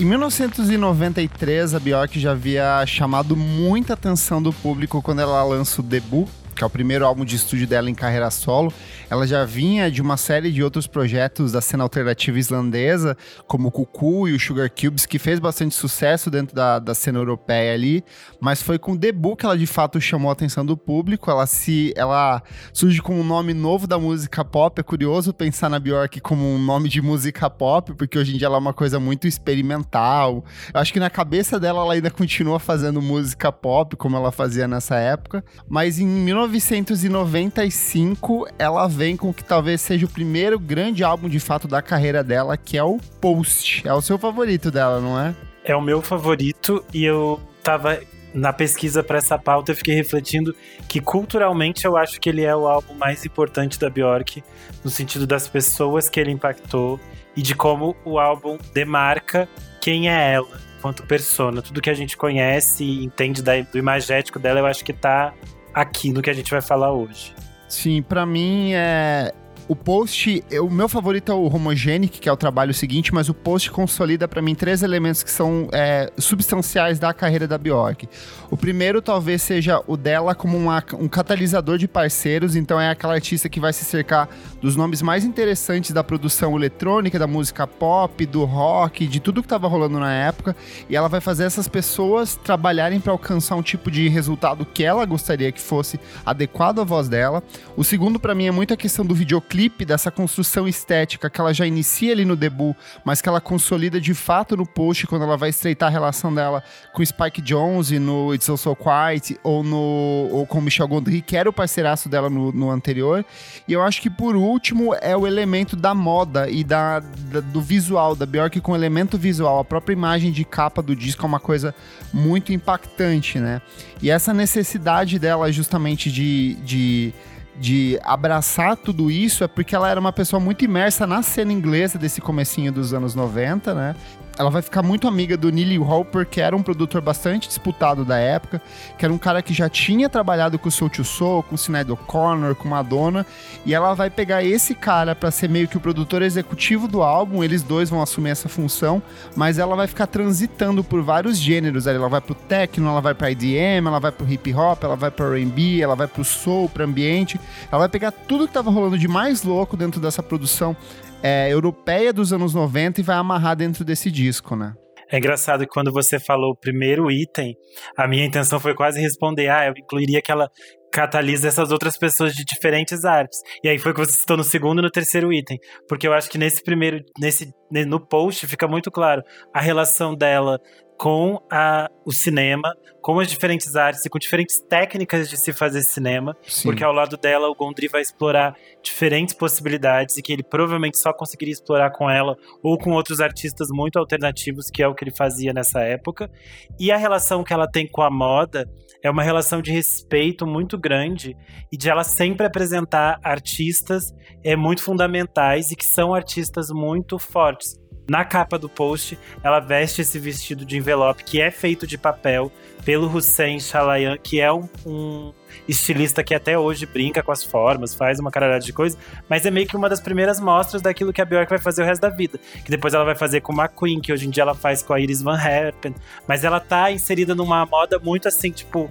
Em 1993, a Bjork já havia chamado muita atenção do público quando ela lança o debut, que é o primeiro álbum de estúdio dela em carreira solo. Ela já vinha de uma série de outros projetos da cena alternativa islandesa, como o Cuckoo e o Sugar Cubes, que fez bastante sucesso dentro da, da cena europeia ali, mas foi com o debut que ela de fato chamou a atenção do público. Ela se ela surge com um nome novo da música pop. É curioso pensar na Björk como um nome de música pop, porque hoje em dia ela é uma coisa muito experimental. Eu acho que na cabeça dela ela ainda continua fazendo música pop, como ela fazia nessa época, mas em 19 1995, ela vem com o que talvez seja o primeiro grande álbum de fato da carreira dela, que é o Post. É o seu favorito dela, não é? É o meu favorito e eu tava na pesquisa para essa pauta eu fiquei refletindo que culturalmente eu acho que ele é o álbum mais importante da Bjork, no sentido das pessoas que ele impactou e de como o álbum demarca quem é ela quanto persona. Tudo que a gente conhece e entende do imagético dela, eu acho que tá aqui no que a gente vai falar hoje. Sim, para mim é o post, o meu favorito é o Homogenic, que é o trabalho seguinte, mas o post consolida para mim três elementos que são é, substanciais da carreira da Bjork. O primeiro talvez seja o dela como uma, um catalisador de parceiros, então é aquela artista que vai se cercar dos nomes mais interessantes da produção eletrônica, da música pop, do rock, de tudo que estava rolando na época, e ela vai fazer essas pessoas trabalharem para alcançar um tipo de resultado que ela gostaria que fosse adequado à voz dela. O segundo para mim é muito a questão do videoclipe clipe, dessa construção estética que ela já inicia ali no debut, mas que ela consolida de fato no post quando ela vai estreitar a relação dela com Spike Jonze no It's Also Quiet ou, no, ou com Michel Gondry, que era o parceiraço dela no, no anterior. E eu acho que por último é o elemento da moda e da, da, do visual da Bjork com elemento visual. A própria imagem de capa do disco é uma coisa muito impactante, né? E essa necessidade dela justamente de, de de abraçar tudo isso é porque ela era uma pessoa muito imersa na cena inglesa desse comecinho dos anos 90, né? Ela vai ficar muito amiga do Neely Hopper, que era um produtor bastante disputado da época, que era um cara que já tinha trabalhado com o Soul to Soul, com o Sinead O'Connor, com Madonna, e ela vai pegar esse cara para ser meio que o produtor executivo do álbum, eles dois vão assumir essa função, mas ela vai ficar transitando por vários gêneros, ela vai pro techno, ela vai para IDM, ela vai pro hip hop, ela vai pro R&B, ela vai pro soul, pro ambiente, ela vai pegar tudo que tava rolando de mais louco dentro dessa produção é, europeia dos anos 90 e vai amarrar dentro desse disco, né? É engraçado que quando você falou o primeiro item, a minha intenção foi quase responder: ah, eu incluiria que ela catalisa essas outras pessoas de diferentes artes. E aí foi que você citou no segundo e no terceiro item. Porque eu acho que nesse primeiro, nesse, no post fica muito claro a relação dela com a, o cinema, com as diferentes artes e com diferentes técnicas de se fazer cinema, Sim. porque ao lado dela o Gondry vai explorar diferentes possibilidades e que ele provavelmente só conseguiria explorar com ela ou com outros artistas muito alternativos, que é o que ele fazia nessa época. E a relação que ela tem com a moda é uma relação de respeito muito grande e de ela sempre apresentar artistas é, muito fundamentais e que são artistas muito fortes. Na capa do post, ela veste esse vestido de envelope que é feito de papel pelo Hussein Chalayan, que é um, um estilista que até hoje brinca com as formas, faz uma caralhada de coisa, mas é meio que uma das primeiras mostras daquilo que a Björk vai fazer o resto da vida. Que depois ela vai fazer com a Queen, que hoje em dia ela faz com a Iris Van Herpen. Mas ela tá inserida numa moda muito assim, tipo,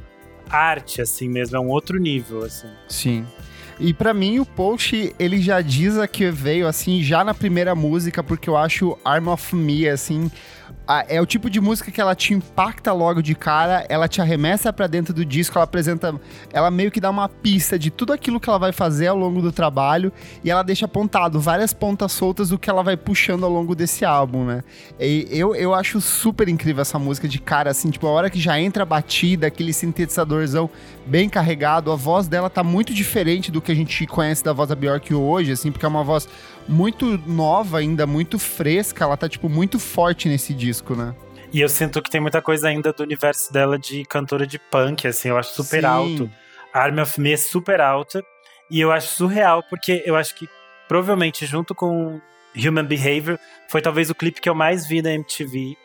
arte, assim mesmo, é um outro nível, assim. Sim. E para mim o post ele já diz que veio assim já na primeira música porque eu acho Arm of Me assim é o tipo de música que ela te impacta logo de cara, ela te arremessa para dentro do disco, ela apresenta, ela meio que dá uma pista de tudo aquilo que ela vai fazer ao longo do trabalho e ela deixa apontado várias pontas soltas do que ela vai puxando ao longo desse álbum, né? E eu, eu acho super incrível essa música de cara, assim, tipo, a hora que já entra a batida, aquele sintetizadorzão bem carregado, a voz dela tá muito diferente do que a gente conhece da voz da Bjork hoje, assim, porque é uma voz muito nova ainda, muito fresca, ela tá, tipo, muito forte nesse disco, né? E eu sinto que tem muita coisa ainda do universo dela de cantora de punk, assim, eu acho super Sim. alto. A Army of Me é super alta. E eu acho surreal, porque eu acho que provavelmente junto com Human Behavior foi talvez o clipe que eu mais vi na MTV.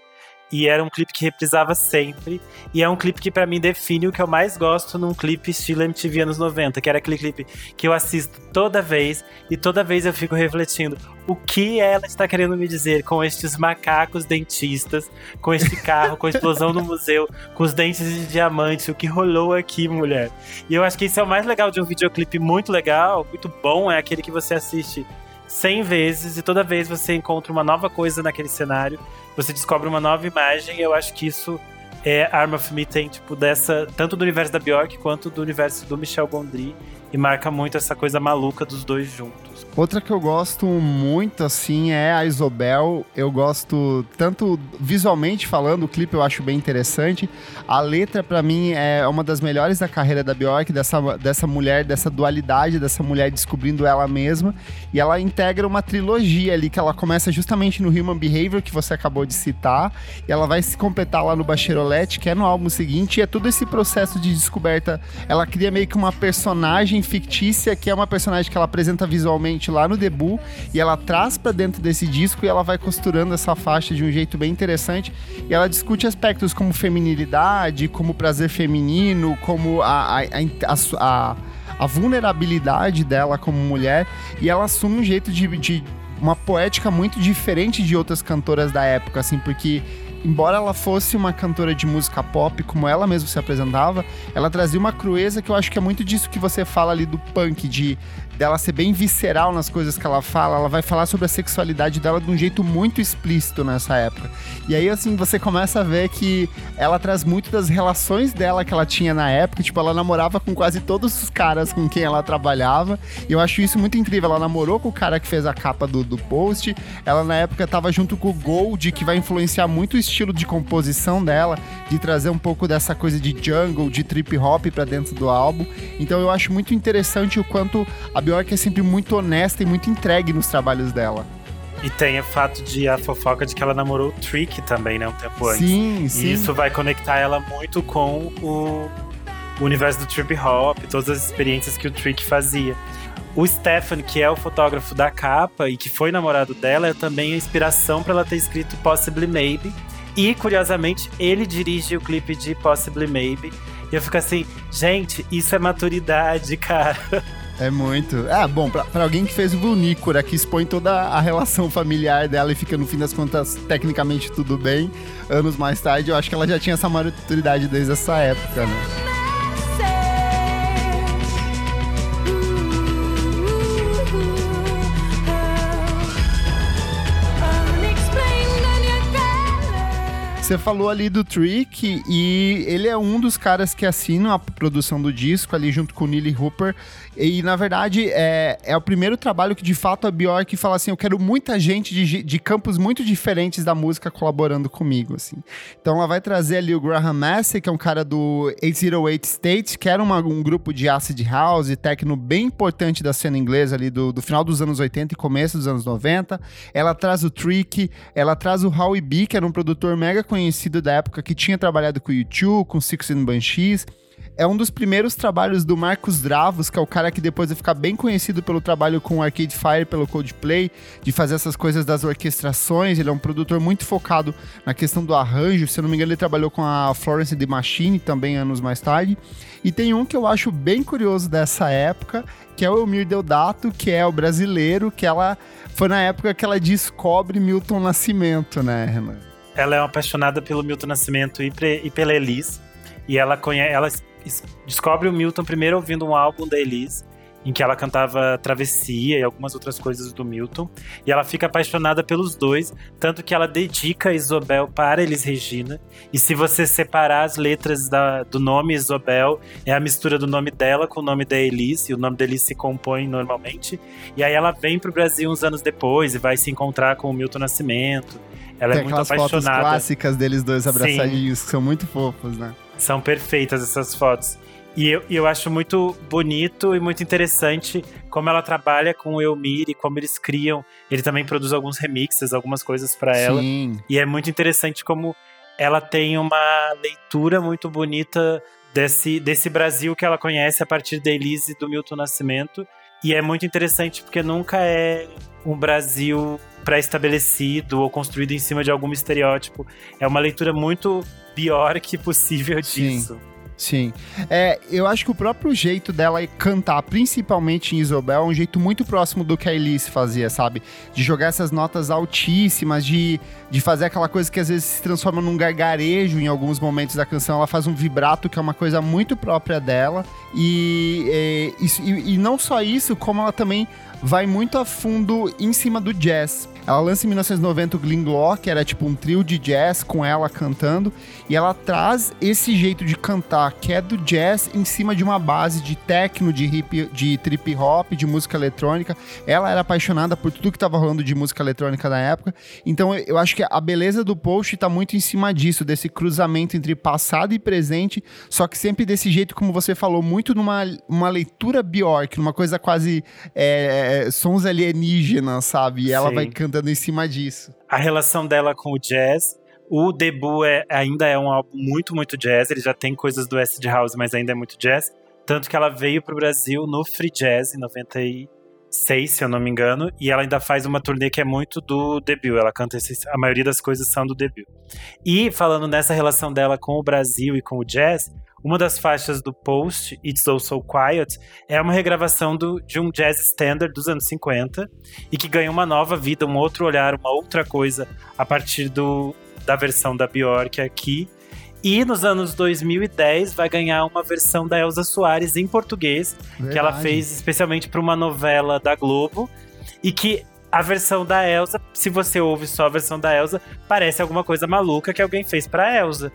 E era um clipe que reprisava sempre. E é um clipe que para mim define o que eu mais gosto num clipe estilo MTV anos 90, que era aquele clipe que eu assisto toda vez e toda vez eu fico refletindo o que ela está querendo me dizer com estes macacos dentistas, com este carro, com a explosão no museu, com os dentes de diamante, o que rolou aqui, mulher. E eu acho que isso é o mais legal de um videoclipe muito legal, muito bom, é aquele que você assiste 100 vezes e toda vez você encontra uma nova coisa naquele cenário, você descobre uma nova imagem. E eu acho que isso é Arm of Me tem tipo dessa tanto do universo da Bjork quanto do universo do Michel Gondry e marca muito essa coisa maluca dos dois juntos. Outra que eu gosto muito, assim, é a Isobel. Eu gosto tanto visualmente falando, o clipe eu acho bem interessante. A letra, para mim, é uma das melhores da carreira da Bjork, dessa, dessa mulher, dessa dualidade, dessa mulher descobrindo ela mesma. E ela integra uma trilogia ali, que ela começa justamente no Human Behavior, que você acabou de citar. E ela vai se completar lá no Bachelorette, que é no álbum seguinte. E é todo esse processo de descoberta. Ela cria meio que uma personagem fictícia, que é uma personagem que ela apresenta visualmente lá no debut e ela traz para dentro desse disco e ela vai costurando essa faixa de um jeito bem interessante e ela discute aspectos como feminilidade, como prazer feminino, como a, a, a, a, a vulnerabilidade dela como mulher e ela assume um jeito de, de uma poética muito diferente de outras cantoras da época, assim, porque embora ela fosse uma cantora de música pop, como ela mesma se apresentava, ela trazia uma crueza que eu acho que é muito disso que você fala ali do punk, de dela ser bem visceral nas coisas que ela fala, ela vai falar sobre a sexualidade dela de um jeito muito explícito nessa época. E aí, assim, você começa a ver que ela traz muito das relações dela que ela tinha na época. Tipo, ela namorava com quase todos os caras com quem ela trabalhava. E eu acho isso muito incrível. Ela namorou com o cara que fez a capa do, do post. Ela, na época, tava junto com o Gold, que vai influenciar muito o estilo de composição dela, de trazer um pouco dessa coisa de jungle, de trip hop para dentro do álbum. Então, eu acho muito interessante o quanto a Bjork é sempre muito honesta e muito entregue nos trabalhos dela. E tem o fato de a fofoca de que ela namorou o Trick também, né? Um tempo antes. Sim, sim. E isso vai conectar ela muito com o, universo do trip hop, todas as experiências que o Trick fazia. O Stefan, que é o fotógrafo da capa e que foi namorado dela, é também a inspiração para ela ter escrito Possibly Maybe. E, curiosamente, ele dirige o clipe de Possibly Maybe. E eu fico assim, gente, isso é maturidade, cara. É muito. Ah, bom, pra, pra alguém que fez o Vulnícora, que expõe toda a relação familiar dela e fica, no fim das contas, tecnicamente tudo bem, anos mais tarde, eu acho que ela já tinha essa maturidade desde essa época, né? Você falou ali do Trick e ele é um dos caras que assinam a produção do disco ali junto com o Neely Hooper. E na verdade é, é o primeiro trabalho que de fato a Bjork fala assim: eu quero muita gente de, de campos muito diferentes da música colaborando comigo. assim. Então ela vai trazer ali o Graham Massey, que é um cara do 808 State, que era uma, um grupo de acid house e techno bem importante da cena inglesa ali do, do final dos anos 80 e começo dos anos 90. Ela traz o Trick, ela traz o Howie B, que era um produtor mega conhecido da época que tinha trabalhado com o YouTube, com Six and Banshees. É um dos primeiros trabalhos do Marcos Dravos, que é o cara que depois vai ficar bem conhecido pelo trabalho com o Arcade Fire, pelo Coldplay, de fazer essas coisas das orquestrações. Ele é um produtor muito focado na questão do arranjo. Se eu não me engano, ele trabalhou com a Florence The Machine também anos mais tarde. E tem um que eu acho bem curioso dessa época, que é o Elmir Deodato, que é o brasileiro, que ela foi na época que ela descobre Milton Nascimento, né, Renan? Ela é apaixonada pelo Milton Nascimento e, pre, e pela Elise. E ela conhece, ela descobre o Milton primeiro ouvindo um álbum da Elise, em que ela cantava Travessia e algumas outras coisas do Milton. E ela fica apaixonada pelos dois, tanto que ela dedica Isobel para Elis Regina. E se você separar as letras da, do nome Isobel, é a mistura do nome dela com o nome da Elis, e o nome da Elis se compõe normalmente. E aí ela vem para o Brasil uns anos depois e vai se encontrar com o Milton Nascimento. Ela Tem é muito apaixonada. fotos clássicas deles dois abraçadinhos, Sim. que são muito fofos, né? São perfeitas essas fotos. E eu, eu acho muito bonito e muito interessante como ela trabalha com o Elmir e como eles criam. Ele também produz alguns remixes, algumas coisas para ela. E é muito interessante como ela tem uma leitura muito bonita desse, desse Brasil que ela conhece a partir da Elise e do Milton Nascimento. E é muito interessante porque nunca é um Brasil pré-estabelecido ou construído em cima de algum estereótipo. É uma leitura muito Bjork possível disso. Sim. Sim. É, eu acho que o próprio jeito dela cantar, principalmente em Isobel, é um jeito muito próximo do que a Elise fazia, sabe? De jogar essas notas altíssimas, de, de fazer aquela coisa que às vezes se transforma num gargarejo em alguns momentos da canção. Ela faz um vibrato que é uma coisa muito própria dela. E, é, e, e não só isso, como ela também vai muito a fundo em cima do jazz. Ela lança em 1990 o Glinglaw, que era tipo um trio de jazz com ela cantando, e ela traz esse jeito de cantar, que é do jazz, em cima de uma base de techno, de, hip, de trip hop, de música eletrônica. Ela era apaixonada por tudo que estava rolando de música eletrônica na época, então eu acho que a beleza do post está muito em cima disso, desse cruzamento entre passado e presente, só que sempre desse jeito, como você falou, muito numa uma leitura Bjork, numa coisa quase é, sons alienígenas, sabe? E ela Sim. vai cantando em cima disso. A relação dela com o jazz. O debut é, ainda é um álbum muito, muito jazz. Ele já tem coisas do acid house, mas ainda é muito jazz. Tanto que ela veio pro Brasil no Free Jazz em 96, se eu não me engano. E ela ainda faz uma turnê que é muito do debut. Ela canta esses, a maioria das coisas são do debut. E falando nessa relação dela com o Brasil e com o jazz, uma das faixas do post, It's All So Quiet, é uma regravação do, de um jazz standard dos anos 50 e que ganha uma nova vida, um outro olhar, uma outra coisa a partir do, da versão da Bjork aqui. E nos anos 2010 vai ganhar uma versão da Elza Soares em português, Verdade. que ela fez especialmente para uma novela da Globo. E que a versão da Elsa, se você ouve só a versão da Elsa, parece alguma coisa maluca que alguém fez pra Elsa.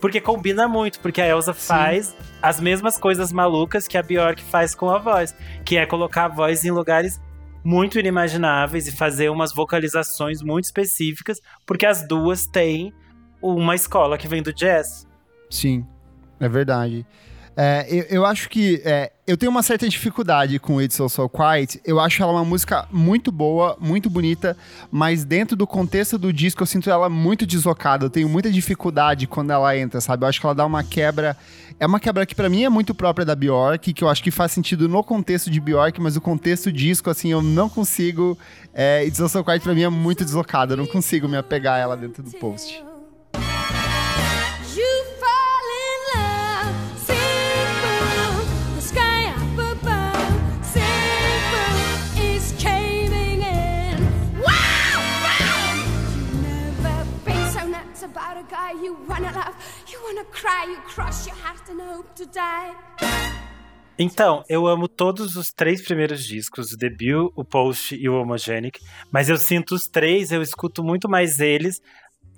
Porque combina muito, porque a Elsa faz as mesmas coisas malucas que a Bjork faz com a voz, que é colocar a voz em lugares muito inimagináveis e fazer umas vocalizações muito específicas, porque as duas têm uma escola que vem do jazz. Sim, é verdade. É, eu, eu, acho que é, eu tenho uma certa dificuldade com It's So So Quiet. Eu acho ela uma música muito boa, muito bonita, mas dentro do contexto do disco eu sinto ela muito deslocada. Eu tenho muita dificuldade quando ela entra, sabe? Eu acho que ela dá uma quebra. É uma quebra que para mim é muito própria da Bjork, que eu acho que faz sentido no contexto de Bjork, mas o contexto disco, assim, eu não consigo. É, It's So So Quiet pra mim é muito deslocada. Eu não consigo me apegar a ela dentro do post. Então, eu amo todos os três primeiros discos, o debut, o post e o homogenic, mas eu sinto os três, eu escuto muito mais eles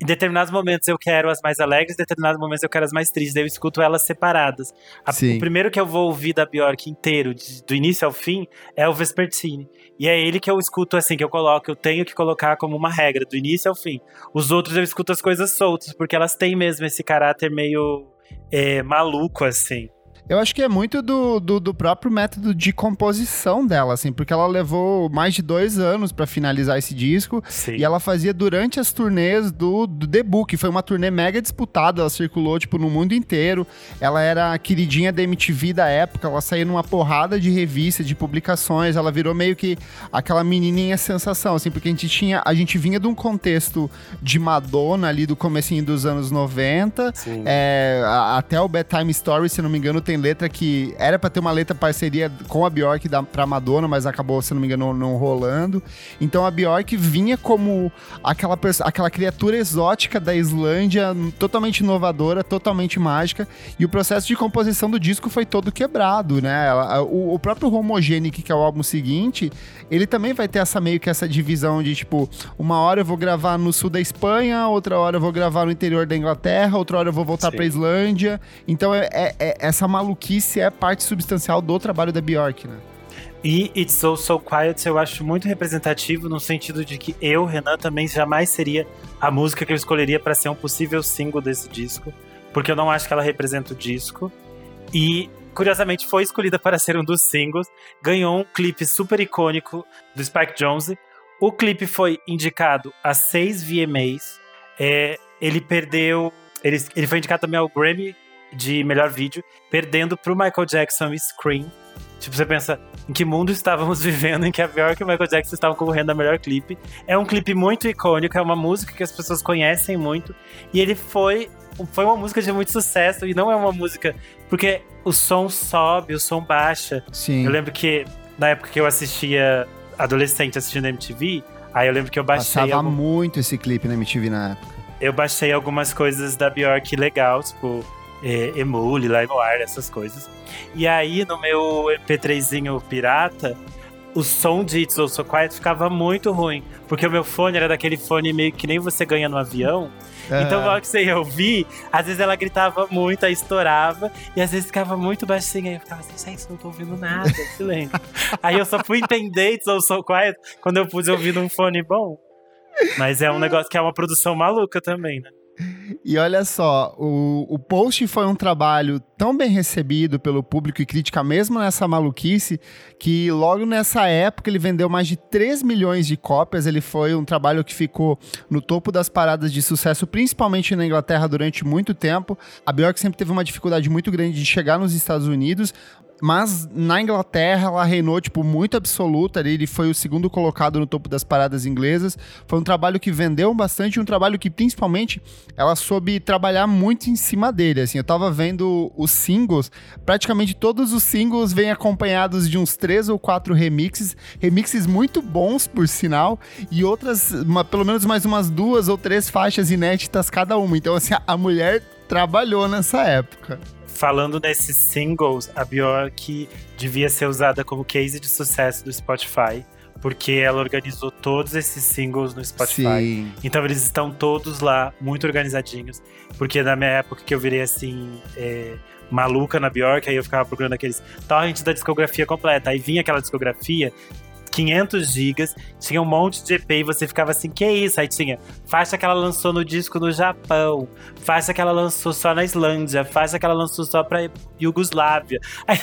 em determinados momentos eu quero as mais alegres, em determinados momentos eu quero as mais tristes. Eu escuto elas separadas. A, o primeiro que eu vou ouvir da Bjork inteiro, de, do início ao fim, é o Vespertine. E é ele que eu escuto assim, que eu coloco, eu tenho que colocar como uma regra, do início ao fim. Os outros eu escuto as coisas soltas, porque elas têm mesmo esse caráter meio é, maluco, assim. Eu acho que é muito do, do, do, próprio método de composição dela, assim, porque ela levou mais de dois anos para finalizar esse disco. Sim. E ela fazia durante as turnês do, do debut, que foi uma turnê mega disputada. Ela circulou, tipo, no mundo inteiro. Ela era a queridinha da MTV da época. Ela saía numa porrada de revistas, de publicações. Ela virou meio que aquela menininha sensação, assim, porque a gente tinha. A gente vinha de um contexto de Madonna ali do comecinho dos anos 90. É, até o Bedtime Story, se não me engano, tem letra que era para ter uma letra parceria com a Bjork da, pra Madonna, mas acabou, se não me engano, não, não rolando. Então a Bjork vinha como aquela, aquela criatura exótica da Islândia, totalmente inovadora, totalmente mágica, e o processo de composição do disco foi todo quebrado, né? O, o próprio Homogenic, que é o álbum seguinte, ele também vai ter essa meio que essa divisão de tipo, uma hora eu vou gravar no sul da Espanha, outra hora eu vou gravar no interior da Inglaterra, outra hora eu vou voltar pra Islândia. Então é, é, é essa maluquice maluquice é parte substancial do trabalho da Bjork, né? E It's So So Quiet eu acho muito representativo no sentido de que eu, Renan, também jamais seria a música que eu escolheria para ser um possível single desse disco, porque eu não acho que ela representa o disco. E curiosamente foi escolhida para ser um dos singles, ganhou um clipe super icônico do Spike Jonze. O clipe foi indicado a seis VMAs. É, ele perdeu. Ele, ele foi indicado também ao Grammy de melhor vídeo, perdendo pro Michael Jackson Scream. Tipo, você pensa, em que mundo estávamos vivendo em que a Bjork e o Michael Jackson estavam concorrendo a melhor clipe. É um clipe muito icônico, é uma música que as pessoas conhecem muito. E ele foi, foi uma música de muito sucesso e não é uma música. Porque o som sobe, o som baixa. Sim. Eu lembro que na época que eu assistia, adolescente assistindo MTV, aí eu lembro que eu baixei. Passava algum... muito esse clipe na MTV na época. Eu baixei algumas coisas da Bjork legal, tipo é, Emule, LimeWire, essas coisas. E aí, no meu MP3zinho pirata, o som de It's Also Quiet ficava muito ruim. Porque o meu fone era daquele fone meio que nem você ganha no avião. Uhum. Então, na hora que você ia ouvir, às vezes ela gritava muito, aí estourava, e às vezes ficava muito baixinha. Aí eu ficava assim, gente, não tô ouvindo nada, silêncio. aí eu só fui entender It's Also Quiet quando eu pude ouvir num fone bom. Mas é um negócio que é uma produção maluca também, né? E olha só, o, o post foi um trabalho tão bem recebido pelo público e crítica, mesmo nessa maluquice, que logo nessa época ele vendeu mais de 3 milhões de cópias. Ele foi um trabalho que ficou no topo das paradas de sucesso, principalmente na Inglaterra, durante muito tempo. A Björk sempre teve uma dificuldade muito grande de chegar nos Estados Unidos, mas na Inglaterra ela reinou, tipo, muito absoluta ali. Ele foi o segundo colocado no topo das paradas inglesas. Foi um trabalho que vendeu bastante, um trabalho que principalmente ela soube trabalhar muito em cima dele. Assim, eu tava vendo os singles, praticamente todos os singles vêm acompanhados de uns três ou quatro remixes, remixes muito bons, por sinal, e outras, uma, pelo menos mais umas duas ou três faixas inéditas cada uma. Então, assim, a mulher trabalhou nessa época falando nesses singles, a Bjork devia ser usada como case de sucesso do Spotify. Porque ela organizou todos esses singles no Spotify. Sim. Então eles estão todos lá, muito organizadinhos. Porque na minha época que eu virei assim, é, maluca na Bjork, aí eu ficava procurando aqueles torrents da discografia completa. Aí vinha aquela discografia 500 gigas, tinha um monte de EP e você ficava assim, que isso? Aí tinha faixa que ela lançou no disco no Japão, faixa que ela lançou só na Islândia, faixa que ela lançou só pra Iugoslávia.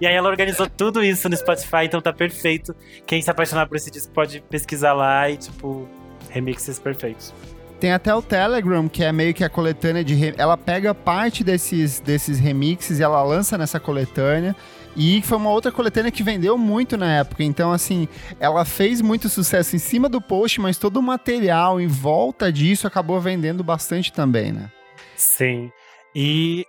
E aí ela organizou tudo isso no Spotify, então tá perfeito. Quem se apaixonar por esse disco pode pesquisar lá e, tipo, remixes perfeitos. Tem até o Telegram, que é meio que a coletânea de. Ela pega parte desses, desses remixes e ela lança nessa coletânea. E foi uma outra coletânea que vendeu muito na época. Então, assim, ela fez muito sucesso em cima do post, mas todo o material em volta disso acabou vendendo bastante também, né? Sim. E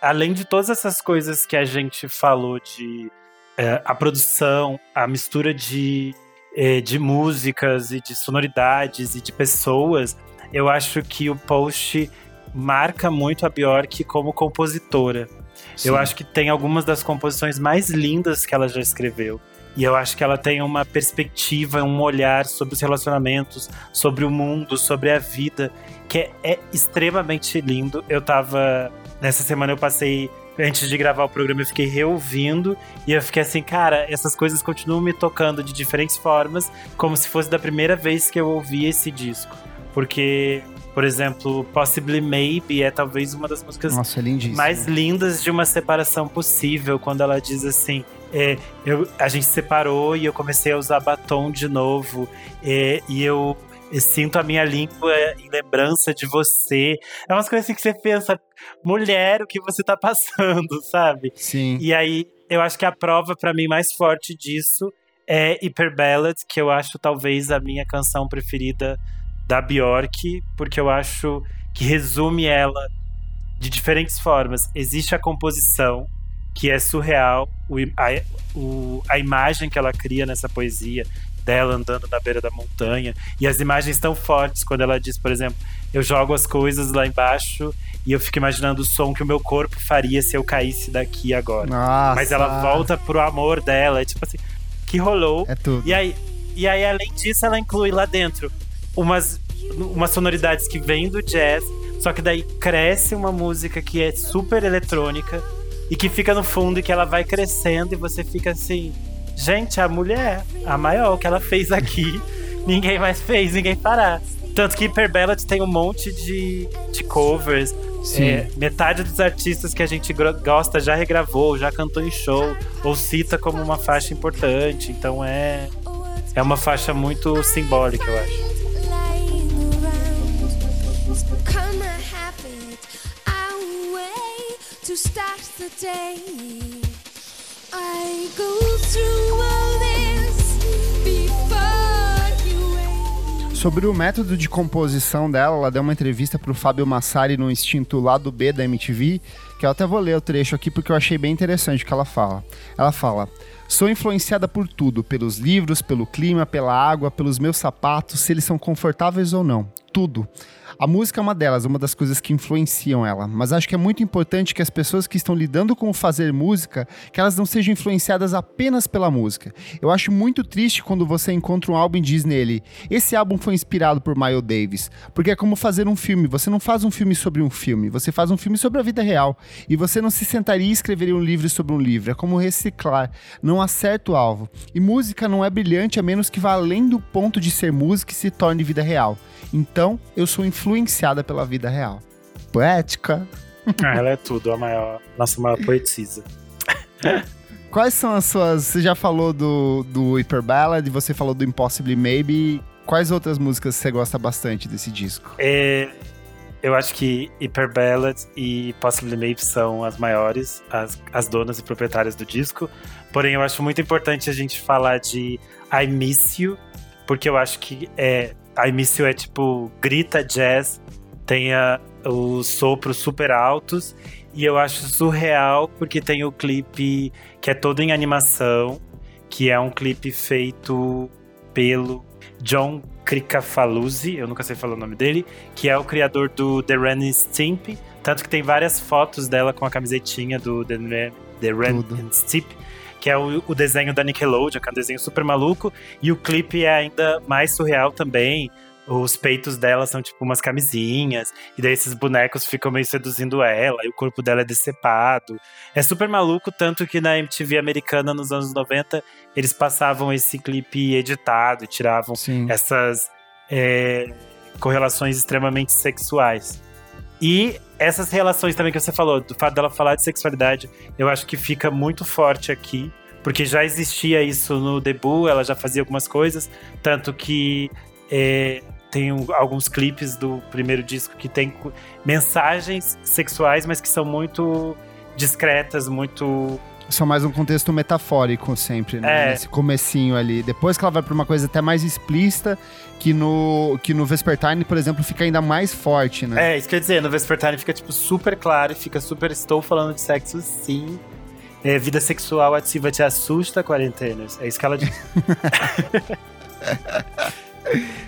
além de todas essas coisas que a gente falou de é, a produção, a mistura de, é, de músicas e de sonoridades e de pessoas, eu acho que o post marca muito a Bjork como compositora. Sim. Eu acho que tem algumas das composições mais lindas que ela já escreveu. E eu acho que ela tem uma perspectiva, um olhar sobre os relacionamentos, sobre o mundo, sobre a vida, que é, é extremamente lindo. Eu tava. Nessa semana eu passei antes de gravar o programa, eu fiquei reouvindo e eu fiquei assim, cara, essas coisas continuam me tocando de diferentes formas, como se fosse da primeira vez que eu ouvi esse disco. Porque por exemplo, Possibly Maybe é talvez uma das músicas Nossa, é mais lindas de uma separação possível, quando ela diz assim: é, eu, a gente separou e eu comecei a usar batom de novo, é, e eu, sinto a minha língua em lembrança de você. É umas coisas assim que você pensa, mulher, o que você tá passando, sabe? Sim. E aí, eu acho que a prova para mim mais forte disso é Hyper Ballad, que eu acho talvez a minha canção preferida da Bjork, porque eu acho que resume ela de diferentes formas. Existe a composição, que é surreal, o, a, o, a imagem que ela cria nessa poesia dela andando na beira da montanha. E as imagens tão fortes quando ela diz, por exemplo, eu jogo as coisas lá embaixo e eu fico imaginando o som que o meu corpo faria se eu caísse daqui agora. Nossa. Mas ela volta pro amor dela, é tipo assim, que rolou. É tudo. E aí, e aí além disso, ela inclui lá dentro umas, umas sonoridades que vêm do jazz, só que daí cresce uma música que é super eletrônica e que fica no fundo e que ela vai crescendo e você fica assim, gente, a mulher, a maior que ela fez aqui, ninguém mais fez, ninguém parar. Tanto que Hyper Ballad tem um monte de, de covers. É, metade dos artistas que a gente gosta já regravou, já cantou em show, ou cita como uma faixa importante. Então é, é uma faixa muito simbólica, eu acho. The day. I go through all this before you Sobre o método de composição dela, ela deu uma entrevista para o Fábio Massari no Instinto Lado B da MTV, que eu até vou ler o trecho aqui porque eu achei bem interessante o que ela fala. Ela fala: Sou influenciada por tudo, pelos livros, pelo clima, pela água, pelos meus sapatos, se eles são confortáveis ou não. Tudo. A música é uma delas, uma das coisas que influenciam ela, mas acho que é muito importante que as pessoas que estão lidando com fazer música, que elas não sejam influenciadas apenas pela música. Eu acho muito triste quando você encontra um álbum e diz nele, esse álbum foi inspirado por Miles Davis, porque é como fazer um filme, você não faz um filme sobre um filme, você faz um filme sobre a vida real, e você não se sentaria e escreveria um livro sobre um livro, é como reciclar, não acerta o alvo. E música não é brilhante a menos que vá além do ponto de ser música e se torne vida real. Então, eu sou influenciada pela vida real. Poética. Ah, ela é tudo, a maior, nossa maior poetisa. Quais são as suas. Você já falou do, do Hyper Ballad, você falou do Impossibly Maybe. Quais outras músicas você gosta bastante desse disco? É, eu acho que Hyper Ballad e Possibly Maybe são as maiores, as, as donas e proprietárias do disco. Porém, eu acho muito importante a gente falar de I Miss You, porque eu acho que é, a início é tipo grita jazz, tem a, os sopros super altos e eu acho surreal porque tem o clipe que é todo em animação, que é um clipe feito pelo John Kricafaluzzi, eu nunca sei falar o nome dele, que é o criador do The Ren Stimp, tanto que tem várias fotos dela com a camisetinha do The, The Ren Stimp que é o, o, desenho da Nickelodeon, que é um desenho super maluco, e o clipe é ainda mais surreal também. Os peitos dela são tipo umas camisinhas, e daí esses bonecos ficam meio seduzindo ela, e o corpo dela é decepado. É super maluco, tanto que na MTV americana nos anos 90 eles passavam esse clipe editado e tiravam Sim. essas é, correlações extremamente sexuais. E essas relações também que você falou, do fato dela falar de sexualidade, eu acho que fica muito forte aqui, porque já existia isso no debut, ela já fazia algumas coisas, tanto que é, tem alguns clipes do primeiro disco que tem mensagens sexuais, mas que são muito discretas, muito são mais um contexto metafórico sempre, né? É. Nesse comecinho ali. Depois que ela vai pra uma coisa até mais explícita, que no, que no Vespertine, por exemplo, fica ainda mais forte, né? É, isso quer dizer, no Vespertine fica, tipo, super claro e fica super, estou falando de sexo sim. É, vida sexual ativa te assusta, quarentenas. É isso que ela diz.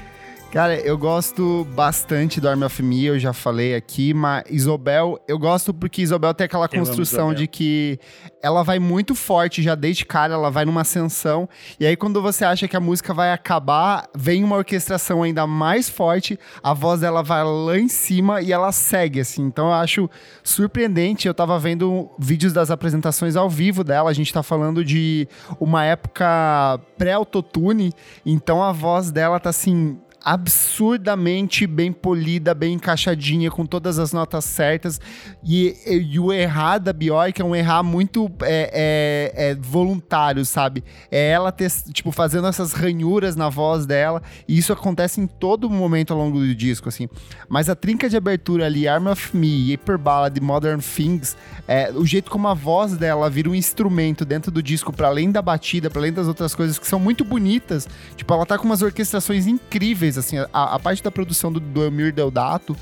Cara, eu gosto bastante do Army of Me, eu já falei aqui, mas Isobel, eu gosto porque Isobel tem aquela construção de que ela vai muito forte já desde cara, ela vai numa ascensão, e aí quando você acha que a música vai acabar, vem uma orquestração ainda mais forte, a voz dela vai lá em cima e ela segue, assim. Então eu acho surpreendente, eu tava vendo vídeos das apresentações ao vivo dela, a gente tá falando de uma época pré-autotune, então a voz dela tá assim absurdamente bem polida, bem encaixadinha, com todas as notas certas. E, e o errar da Bjork é um errar muito é, é, é voluntário, sabe? É ela ter, tipo, fazendo essas ranhuras na voz dela. E isso acontece em todo momento ao longo do disco, assim. Mas a trinca de abertura ali, Arm of Me, Hyper Ballad e Modern Things, é, o jeito como a voz dela vira um instrumento dentro do disco, para além da batida, para além das outras coisas que são muito bonitas. Tipo, ela tá com umas orquestrações incríveis assim, a, a parte da produção do, do Elmir Deodato,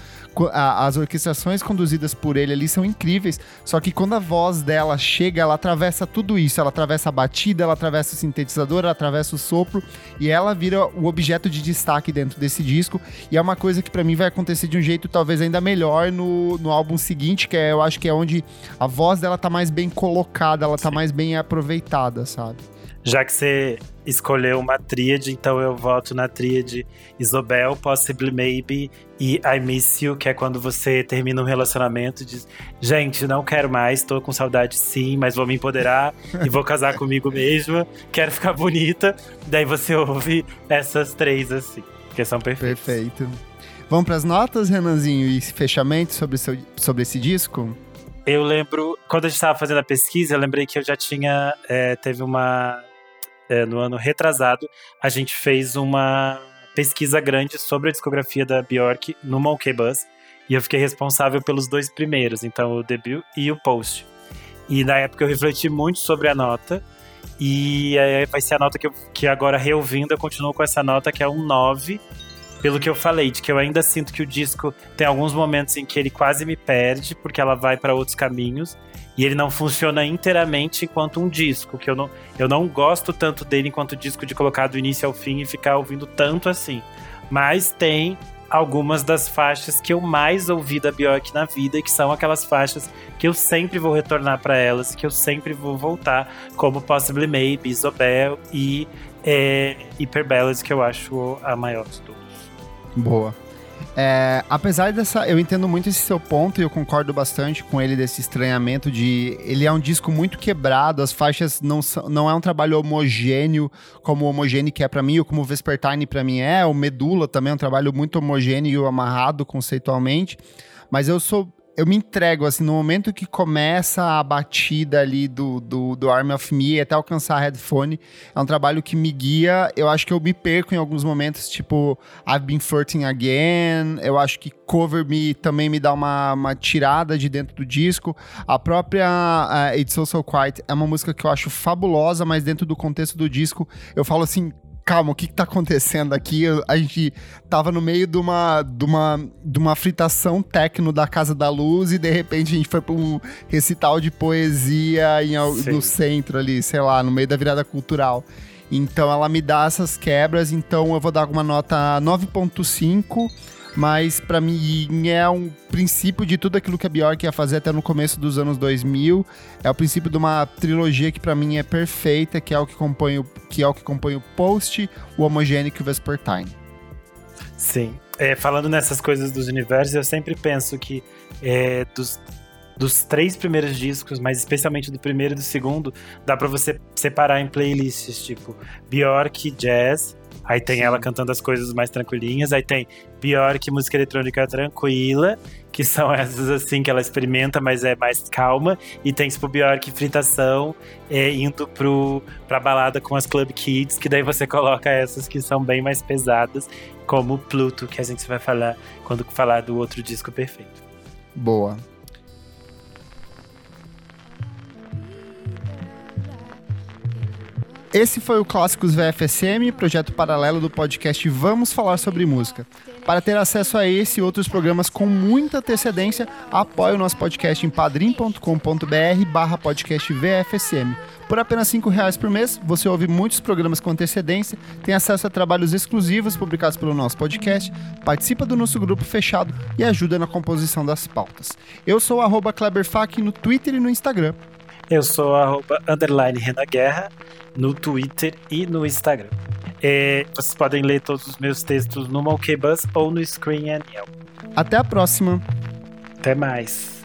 a, as orquestrações conduzidas por ele ali são incríveis, só que quando a voz dela chega, ela atravessa tudo isso, ela atravessa a batida, ela atravessa o sintetizador, ela atravessa o sopro, e ela vira o objeto de destaque dentro desse disco, e é uma coisa que para mim vai acontecer de um jeito talvez ainda melhor no, no álbum seguinte, que é, eu acho que é onde a voz dela tá mais bem colocada, ela tá mais bem aproveitada, sabe? Já que você escolheu uma tríade, então eu voto na tríade Isobel, Possibly Maybe e I Miss You, que é quando você termina um relacionamento e diz: Gente, não quero mais, tô com saudade sim, mas vou me empoderar e vou casar comigo mesma, quero ficar bonita. Daí você ouve essas três assim, que são perfeitas. Perfeito. Vamos para as notas, Renanzinho, e fechamento sobre, seu, sobre esse disco? Eu lembro, quando a gente estava fazendo a pesquisa, eu lembrei que eu já tinha. É, teve uma é, no ano retrasado, a gente fez uma pesquisa grande sobre a discografia da Bjork no Monkey Bus. E eu fiquei responsável pelos dois primeiros, então o debut e o post. E na época eu refleti muito sobre a nota. E é, vai ser a nota que, eu, que agora reouvindo eu continuo com essa nota que é um 9. Pelo que eu falei, de que eu ainda sinto que o disco tem alguns momentos em que ele quase me perde, porque ela vai para outros caminhos. E ele não funciona inteiramente enquanto um disco, que eu não, eu não gosto tanto dele enquanto disco de colocar do início ao fim e ficar ouvindo tanto assim. Mas tem algumas das faixas que eu mais ouvi da Bjork na vida, que são aquelas faixas que eu sempre vou retornar para elas, que eu sempre vou voltar, como Possibly Maybe, Isobel e é, Hyper Ballads, que eu acho a maior de todos. Boa. É, apesar dessa. Eu entendo muito esse seu ponto e eu concordo bastante com ele desse estranhamento de. Ele é um disco muito quebrado, as faixas não, são, não é um trabalho homogêneo como o homogêneo que é para mim, ou como o Vespertine para mim é. O Medula também é um trabalho muito homogêneo e amarrado conceitualmente. Mas eu sou eu me entrego, assim, no momento que começa a batida ali do, do, do Army of Me até alcançar a headphone, é um trabalho que me guia. Eu acho que eu me perco em alguns momentos, tipo I've Been Flirting Again. Eu acho que Cover Me também me dá uma, uma tirada de dentro do disco. A própria uh, It's So So Quiet é uma música que eu acho fabulosa, mas dentro do contexto do disco, eu falo assim, calma, o que, que tá acontecendo aqui? A gente tava no meio de uma, de uma, de uma fritação tecno da Casa da Luz e de repente a gente foi pra um recital de poesia em, no centro ali, sei lá, no meio da virada cultural. Então ela me dá essas quebras, então eu vou dar uma nota 9.5 mas para mim é um princípio de tudo aquilo que a Bjork ia fazer até no começo dos anos 2000. É o princípio de uma trilogia que para mim é perfeita, que é o que compõe o, que é o que compõe o Post, o Homogenic e o Vespertine. Sim. É, falando nessas coisas dos universos, eu sempre penso que é, dos, dos três primeiros discos, mas especialmente do primeiro e do segundo, dá para você separar em playlists, tipo Bjork Jazz, Aí tem Sim. ela cantando as coisas mais tranquilinhas. Aí tem que música eletrônica tranquila, que são essas assim que ela experimenta, mas é mais calma. E tem tipo que fritação, é, indo pro, pra balada com as Club Kids, que daí você coloca essas que são bem mais pesadas, como Pluto, que a gente vai falar quando falar do outro disco perfeito. Boa. Esse foi o Clássicos VFSM, projeto paralelo do podcast Vamos Falar Sobre Música. Para ter acesso a esse e outros programas com muita antecedência, apoie o nosso podcast em padrim.com.br barra podcast VFSM. Por apenas R$ reais por mês, você ouve muitos programas com antecedência, tem acesso a trabalhos exclusivos publicados pelo nosso podcast, participa do nosso grupo fechado e ajuda na composição das pautas. Eu sou o no Twitter e no Instagram. Eu sou arroba underline Renan Guerra no Twitter e no Instagram. É, vocês podem ler todos os meus textos no Monkey Bus ou no Screen Yell. Até a próxima. Até mais.